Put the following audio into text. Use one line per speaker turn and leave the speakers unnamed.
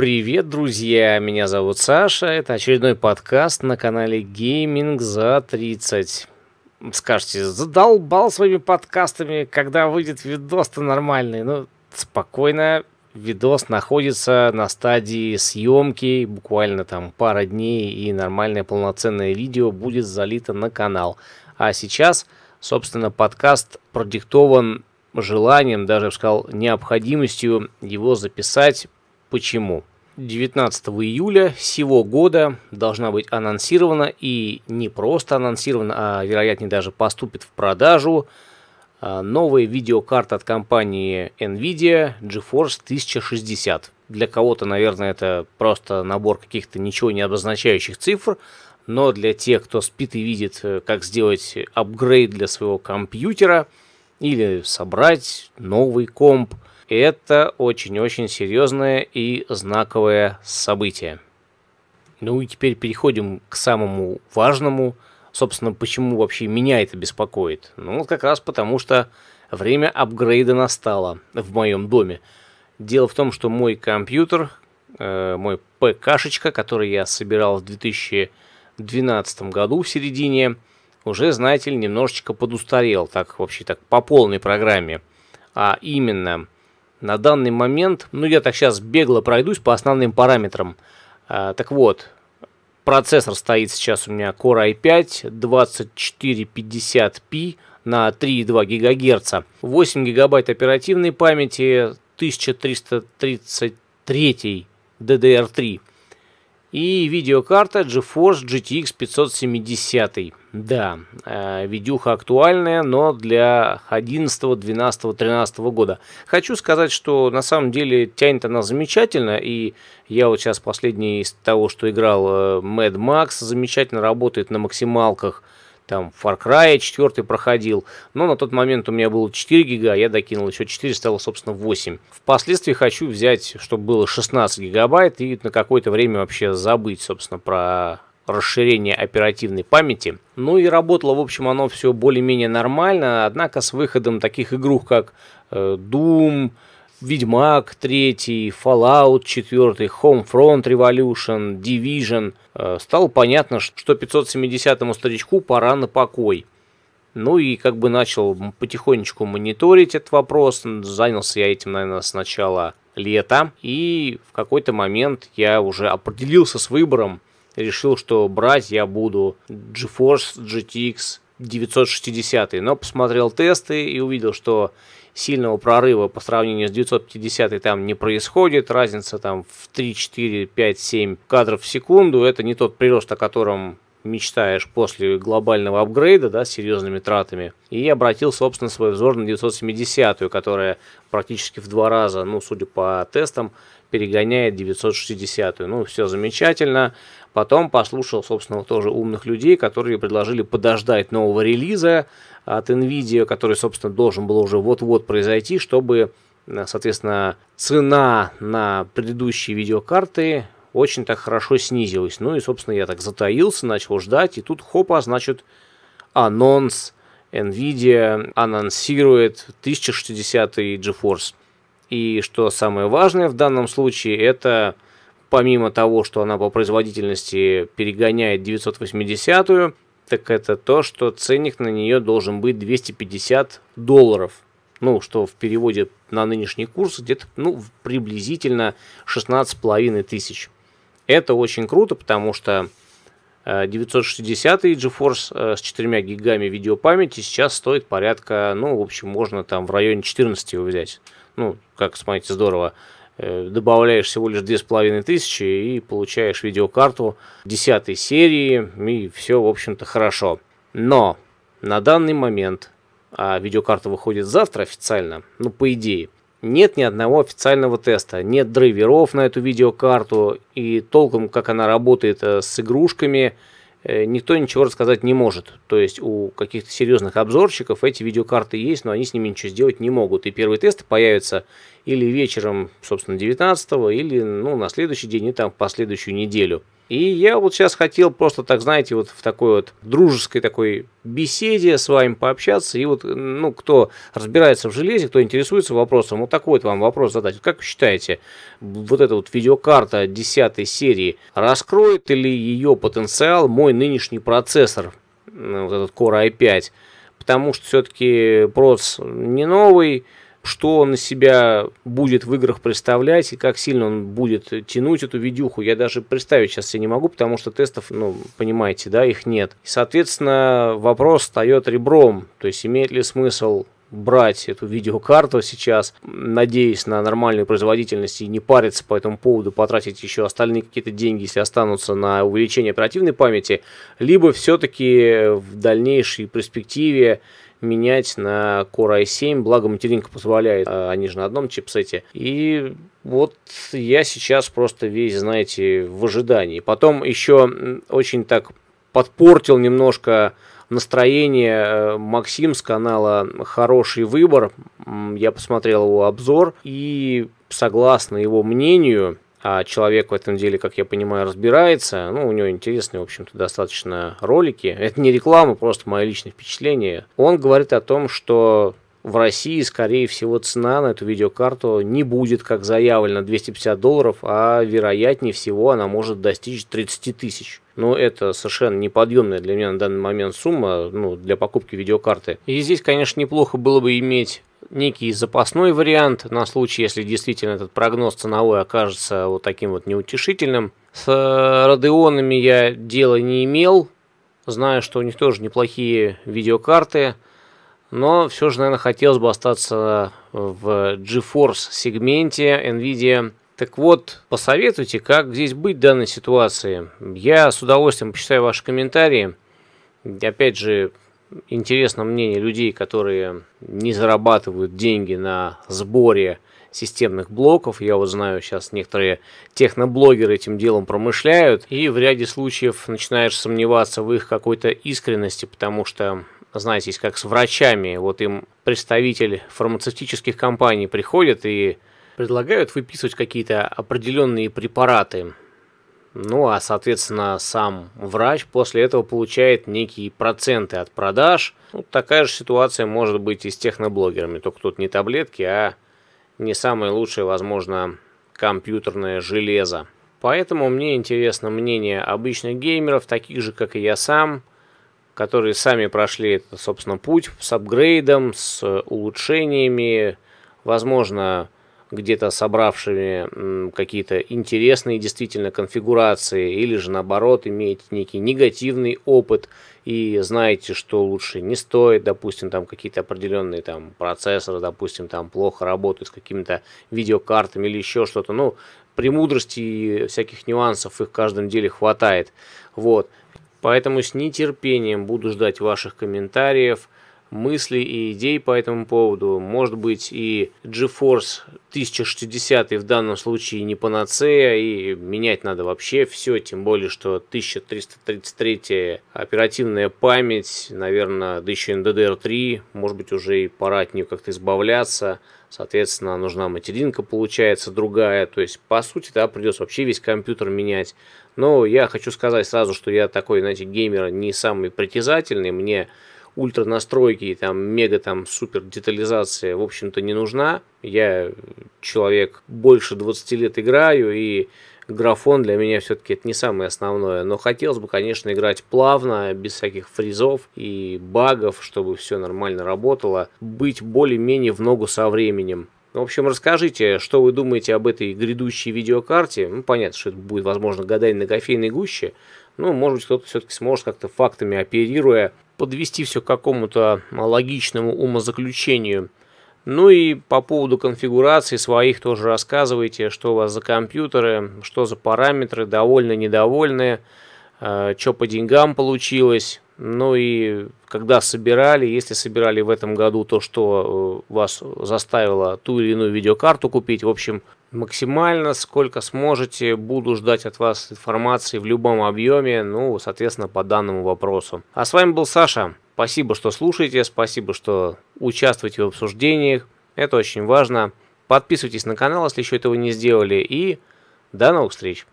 Привет, друзья! Меня зовут Саша. Это очередной подкаст на канале Gaming за 30. Скажете, задолбал своими подкастами, когда выйдет видос-то нормальный. Ну, спокойно, видос находится на стадии съемки, буквально там пара дней, и нормальное полноценное видео будет залито на канал. А сейчас, собственно, подкаст продиктован желанием, даже, я бы сказал, необходимостью его записать. Почему? 19 июля сего года должна быть анонсирована и не просто анонсирована, а вероятнее даже поступит в продажу а, новая видеокарта от компании Nvidia GeForce 1060. Для кого-то, наверное, это просто набор каких-то ничего не обозначающих цифр, но для тех, кто спит и видит, э, как сделать апгрейд для своего компьютера или собрать новый комп – это очень-очень серьезное и знаковое событие. Ну и теперь переходим к самому важному. Собственно, почему вообще меня это беспокоит? Ну, как раз потому, что время апгрейда настало в моем доме. Дело в том, что мой компьютер, э, мой ПКшечка, который я собирал в 2012 году в середине, уже, знаете ли, немножечко подустарел, так вообще так по полной программе. А именно, на данный момент, ну я так сейчас бегло пройдусь по основным параметрам. А, так вот, процессор стоит сейчас у меня Core i5 2450p на 3,2 ГГц, 8 гигабайт оперативной памяти, 1333 DDR3 и видеокарта GeForce GTX 570. Да, э, видюха актуальная, но для 11, 12, 13 года. Хочу сказать, что на самом деле тянет она замечательно, и я вот сейчас последний из того, что играл э, Mad Max, замечательно работает на максималках там Far Cry 4 проходил, но на тот момент у меня было 4 гига, я докинул еще 4, стало, собственно, 8. Впоследствии хочу взять, чтобы было 16 гигабайт и на какое-то время вообще забыть, собственно, про расширение оперативной памяти. Ну и работало, в общем, оно все более-менее нормально, однако с выходом таких игрух, как э, Doom, Ведьмак 3, Fallout 4, Homefront Revolution, Division. Э, стало понятно, что 570-му старичку пора на покой. Ну и как бы начал потихонечку мониторить этот вопрос. Занялся я этим, наверное, с начала лета. И в какой-то момент я уже определился с выбором. Решил, что брать я буду GeForce GTX 960. Но посмотрел тесты и увидел, что сильного прорыва по сравнению с 950 там не происходит. Разница там в 3, 4, 5, 7 кадров в секунду. Это не тот прирост, о котором мечтаешь после глобального апгрейда, да, с серьезными тратами. И обратил, собственно, свой взор на 970, которая практически в два раза, ну, судя по тестам, перегоняет 960. Ну, все замечательно. Потом послушал, собственно, тоже умных людей, которые предложили подождать нового релиза, от NVIDIA, который, собственно, должен был уже вот-вот произойти, чтобы, э, соответственно, цена на предыдущие видеокарты очень так хорошо снизилась. Ну и, собственно, я так затаился, начал ждать, и тут хопа, значит, анонс NVIDIA анонсирует 1060 GeForce. И что самое важное в данном случае, это помимо того, что она по производительности перегоняет 980, так это то, что ценник на нее должен быть 250 долларов. Ну, что в переводе на нынешний курс где-то ну, приблизительно 16,5 тысяч. Это очень круто, потому что 960 э, GeForce э, с 4 гигами видеопамяти сейчас стоит порядка, ну, в общем, можно там в районе 14 его взять. Ну, как смотрите, здорово. Э, добавляешь всего лишь 2500 и получаешь видеокарту 10 серии, и все, в общем-то, хорошо. Но на данный момент, а видеокарта выходит завтра официально, ну, по идее, нет ни одного официального теста, нет драйверов на эту видеокарту, и толком, как она работает э, с игрушками, никто ничего рассказать не может. То есть у каких-то серьезных обзорщиков эти видеокарты есть, но они с ними ничего сделать не могут. И первые тесты появятся или вечером, собственно, 19 или ну, на следующий день, и там в последующую неделю. И я вот сейчас хотел просто так, знаете, вот в такой вот дружеской такой беседе с вами пообщаться. И вот, ну, кто разбирается в железе, кто интересуется вопросом, вот такой вот вам вопрос задать. Как вы считаете, вот эта вот видеокарта 10 серии, раскроет ли ее потенциал мой нынешний процессор, вот этот Core i5? Потому что все-таки проц не новый, что он из себя будет в играх представлять и как сильно он будет тянуть эту видюху, я даже представить сейчас себе не могу, потому что тестов, ну, понимаете, да, их нет. Соответственно, вопрос встает ребром, то есть имеет ли смысл брать эту видеокарту сейчас, надеясь на нормальную производительность и не париться по этому поводу, потратить еще остальные какие-то деньги, если останутся на увеличение оперативной памяти, либо все-таки в дальнейшей перспективе менять на Core i7, благо материнка позволяет, а они же на одном чипсете. И вот я сейчас просто весь, знаете, в ожидании. Потом еще очень так подпортил немножко настроение э, Максим с канала «Хороший выбор». Я посмотрел его обзор и согласно его мнению, а человек в этом деле, как я понимаю, разбирается. Ну, у него интересные, в общем-то, достаточно ролики. Это не реклама, просто мое личное впечатление. Он говорит о том, что в России, скорее всего, цена на эту видеокарту не будет, как заявлено, 250 долларов, а вероятнее всего она может достичь 30 тысяч. Но это совершенно неподъемная для меня на данный момент сумма ну, для покупки видеокарты. И здесь, конечно, неплохо было бы иметь некий запасной вариант на случай, если действительно этот прогноз ценовой окажется вот таким вот неутешительным. С Родеонами я дела не имел, знаю, что у них тоже неплохие видеокарты, но все же, наверное, хотелось бы остаться в GeForce сегменте NVIDIA. Так вот, посоветуйте, как здесь быть в данной ситуации. Я с удовольствием почитаю ваши комментарии. Опять же, интересно мнение людей, которые не зарабатывают деньги на сборе системных блоков. Я вот знаю, сейчас некоторые техноблогеры этим делом промышляют, и в ряде случаев начинаешь сомневаться в их какой-то искренности, потому что, знаете, как с врачами, вот им представитель фармацевтических компаний приходит и предлагают выписывать какие-то определенные препараты. Ну, а, соответственно, сам врач после этого получает некие проценты от продаж. Ну, такая же ситуация может быть и с техноблогерами. Только тут не таблетки, а не самое лучшее, возможно, компьютерное железо. Поэтому мне интересно мнение обычных геймеров, таких же, как и я сам, которые сами прошли этот, собственно, путь с апгрейдом, с улучшениями, возможно, где-то собравшими какие-то интересные действительно конфигурации, или же наоборот имеете некий негативный опыт и знаете, что лучше не стоит, допустим, там какие-то определенные там процессоры, допустим, там плохо работают с какими-то видеокартами или еще что-то, ну, премудрости и всяких нюансов их в каждом деле хватает, вот. Поэтому с нетерпением буду ждать ваших комментариев, мыслей и идей по этому поводу. Может быть и GeForce 1060 в данном случае не панацея и менять надо вообще все, тем более что 1333 оперативная память, наверное, да еще NDDR3, может быть уже и пора от нее как-то избавляться. Соответственно, нужна материнка, получается, другая. То есть, по сути, да, придется вообще весь компьютер менять. Но я хочу сказать сразу, что я такой, знаете, геймер не самый притязательный. Мне ультра настройки и там мега там супер детализация, в общем-то, не нужна. Я человек больше 20 лет играю, и графон для меня все-таки это не самое основное. Но хотелось бы, конечно, играть плавно, без всяких фризов и багов, чтобы все нормально работало. Быть более-менее в ногу со временем. В общем, расскажите, что вы думаете об этой грядущей видеокарте. Ну, понятно, что это будет, возможно, гадание на кофейной гуще. Ну, может быть, кто-то все-таки сможет как-то фактами оперируя подвести все к какому-то логичному умозаключению. Ну и по поводу конфигурации своих тоже рассказывайте, что у вас за компьютеры, что за параметры, довольны, недовольны, э, что по деньгам получилось. Ну и когда собирали, если собирали в этом году то, что э, вас заставило ту или иную видеокарту купить. В общем, максимально, сколько сможете, буду ждать от вас информации в любом объеме, ну, соответственно, по данному вопросу. А с вами был Саша. Спасибо, что слушаете, спасибо, что участвуете в обсуждениях. Это очень важно. Подписывайтесь на канал, если еще этого не сделали. И до новых встреч!